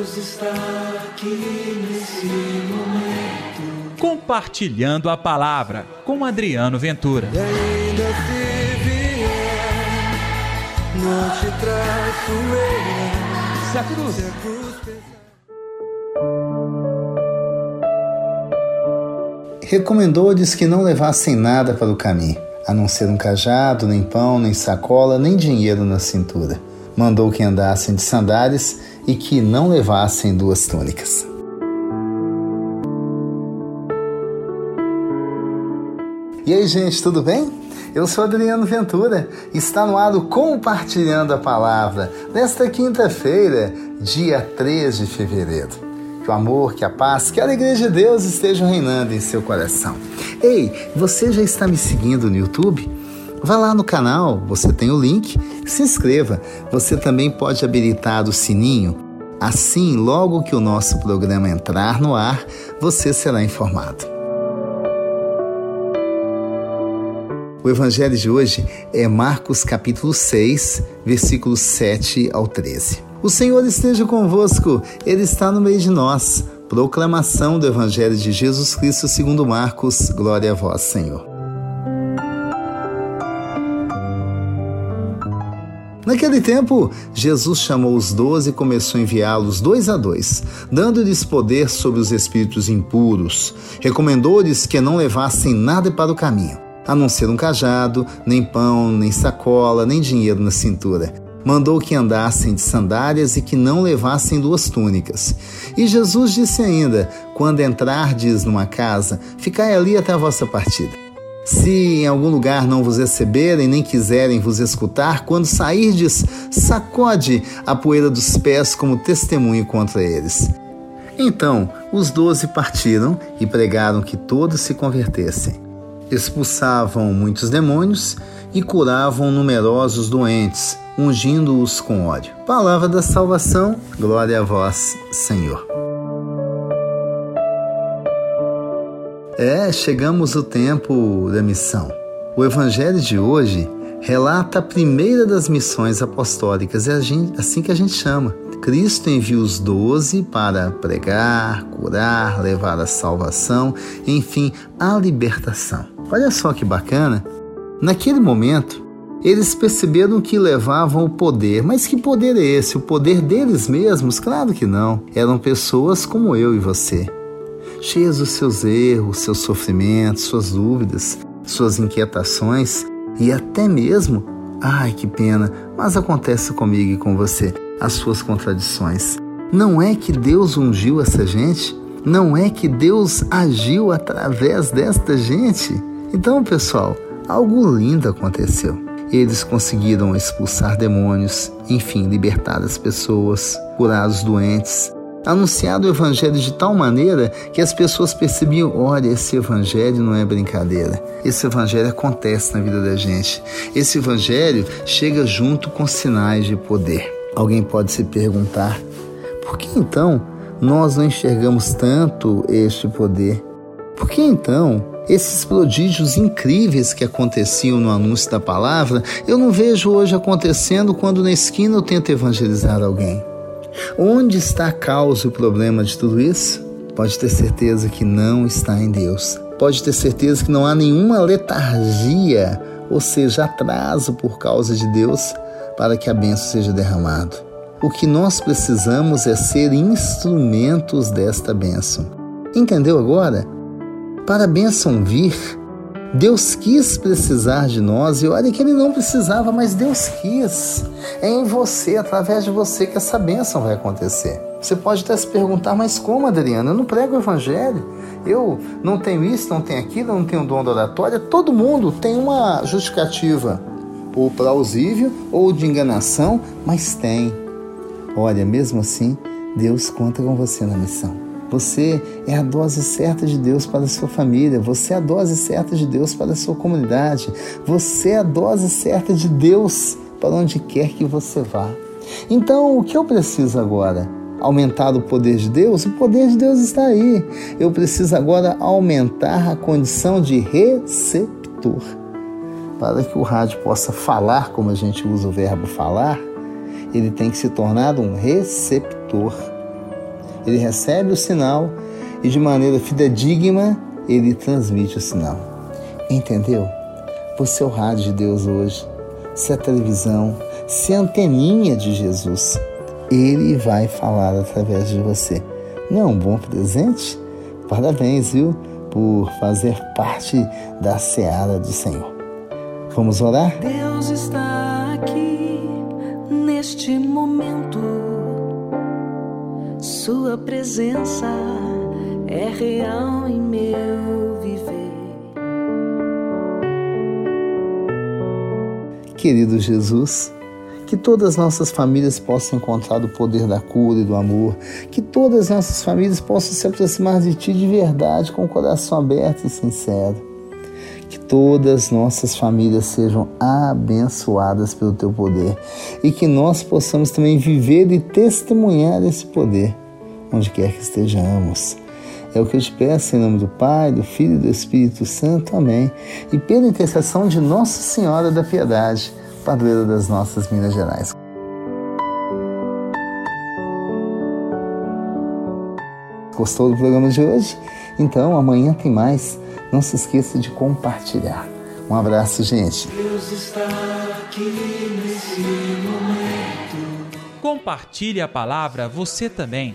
Deus está aqui nesse momento. Compartilhando a palavra com Adriano Ventura. E ainda se vier, não te traço eu. Se a cruz. Se a cruz pesar. Recomendou-lhes que não levassem nada para o caminho, a não ser um cajado, nem pão, nem sacola, nem dinheiro na cintura. Mandou que andassem de sandálias e que não levassem duas túnicas. E aí, gente, tudo bem? Eu sou Adriano Ventura está no ar Compartilhando a Palavra nesta quinta-feira, dia 3 de fevereiro. Que o amor, que a paz, que a alegria de Deus estejam reinando em seu coração. Ei, você já está me seguindo no YouTube? Vá lá no canal, você tem o link, se inscreva. Você também pode habilitar o sininho. Assim, logo que o nosso programa entrar no ar, você será informado. O evangelho de hoje é Marcos capítulo 6, versículos 7 ao 13. O Senhor esteja convosco, Ele está no meio de nós. Proclamação do Evangelho de Jesus Cristo segundo Marcos. Glória a vós, Senhor. Naquele tempo, Jesus chamou os doze e começou a enviá-los dois a dois, dando-lhes poder sobre os espíritos impuros. Recomendou-lhes que não levassem nada para o caminho, a não ser um cajado, nem pão, nem sacola, nem dinheiro na cintura. Mandou que andassem de sandálias e que não levassem duas túnicas. E Jesus disse ainda: Quando entrardes numa casa, ficai ali até a vossa partida. Se em algum lugar não vos receberem, nem quiserem vos escutar, quando sairdes, sacode a poeira dos pés como testemunho contra eles. Então os doze partiram e pregaram que todos se convertessem. Expulsavam muitos demônios e curavam numerosos doentes, ungindo-os com óleo. Palavra da salvação, glória a vós, Senhor. É, chegamos ao tempo da missão. O evangelho de hoje relata a primeira das missões apostólicas, é assim que a gente chama. Cristo envia os doze para pregar, curar, levar a salvação, enfim, a libertação. Olha só que bacana. Naquele momento, eles perceberam que levavam o poder. Mas que poder é esse? O poder deles mesmos? Claro que não. Eram pessoas como eu e você cheias dos seus erros, seus sofrimentos, suas dúvidas, suas inquietações e até mesmo, ai que pena, mas acontece comigo e com você, as suas contradições. Não é que Deus ungiu essa gente? Não é que Deus agiu através desta gente? Então, pessoal, algo lindo aconteceu. Eles conseguiram expulsar demônios, enfim, libertar as pessoas, curar os doentes, anunciado o evangelho de tal maneira que as pessoas percebiam: olha, esse evangelho não é brincadeira. Esse evangelho acontece na vida da gente. Esse evangelho chega junto com sinais de poder. Alguém pode se perguntar: por que então nós não enxergamos tanto este poder? Por que então esses prodígios incríveis que aconteciam no anúncio da palavra, eu não vejo hoje acontecendo quando na esquina eu tento evangelizar alguém? Onde está a causa o problema de tudo isso? Pode ter certeza que não está em Deus. Pode ter certeza que não há nenhuma letargia, ou seja, atraso por causa de Deus para que a bênção seja derramada. O que nós precisamos é ser instrumentos desta bênção. Entendeu agora? Para a bênção vir, Deus quis precisar de nós e olha que Ele não precisava, mas Deus quis. É em você, através de você, que essa bênção vai acontecer. Você pode até se perguntar, mas como, Adriano? Eu não prego o Evangelho. Eu não tenho isso, não tenho aquilo, não tenho dom da oratória. Todo mundo tem uma justificativa, ou plausível ou de enganação, mas tem. Olha, mesmo assim, Deus conta com você na missão. Você é a dose certa de Deus para a sua família. Você é a dose certa de Deus para a sua comunidade. Você é a dose certa de Deus para onde quer que você vá. Então, o que eu preciso agora? Aumentar o poder de Deus? O poder de Deus está aí. Eu preciso agora aumentar a condição de receptor. Para que o rádio possa falar, como a gente usa o verbo falar, ele tem que se tornar um receptor Ele recebe o sinal e de maneira fidedigna ele transmite o sinal. Entendeu? Você é o rádio de Deus hoje. Se é a televisão, se a anteninha de Jesus, ele vai falar através de você. Não é um bom presente? Parabéns, viu? Por fazer parte da seara do Senhor. Vamos orar? Deus está aqui neste momento. Sua presença é real em meu viver. Querido Jesus, que todas as nossas famílias possam encontrar o poder da cura e do amor, que todas as nossas famílias possam se aproximar de Ti de verdade, com o coração aberto e sincero. Que todas as nossas famílias sejam abençoadas pelo Teu poder e que nós possamos também viver e testemunhar esse poder, onde quer que estejamos. É o que eu te peço em nome do Pai, do Filho e do Espírito Santo. Amém. E pela intercessão de Nossa Senhora da Piedade padroeira das nossas Minas Gerais. Gostou do programa de hoje? Então amanhã tem mais. Não se esqueça de compartilhar. Um abraço, gente. Deus está aqui nesse momento. Compartilhe a palavra você também.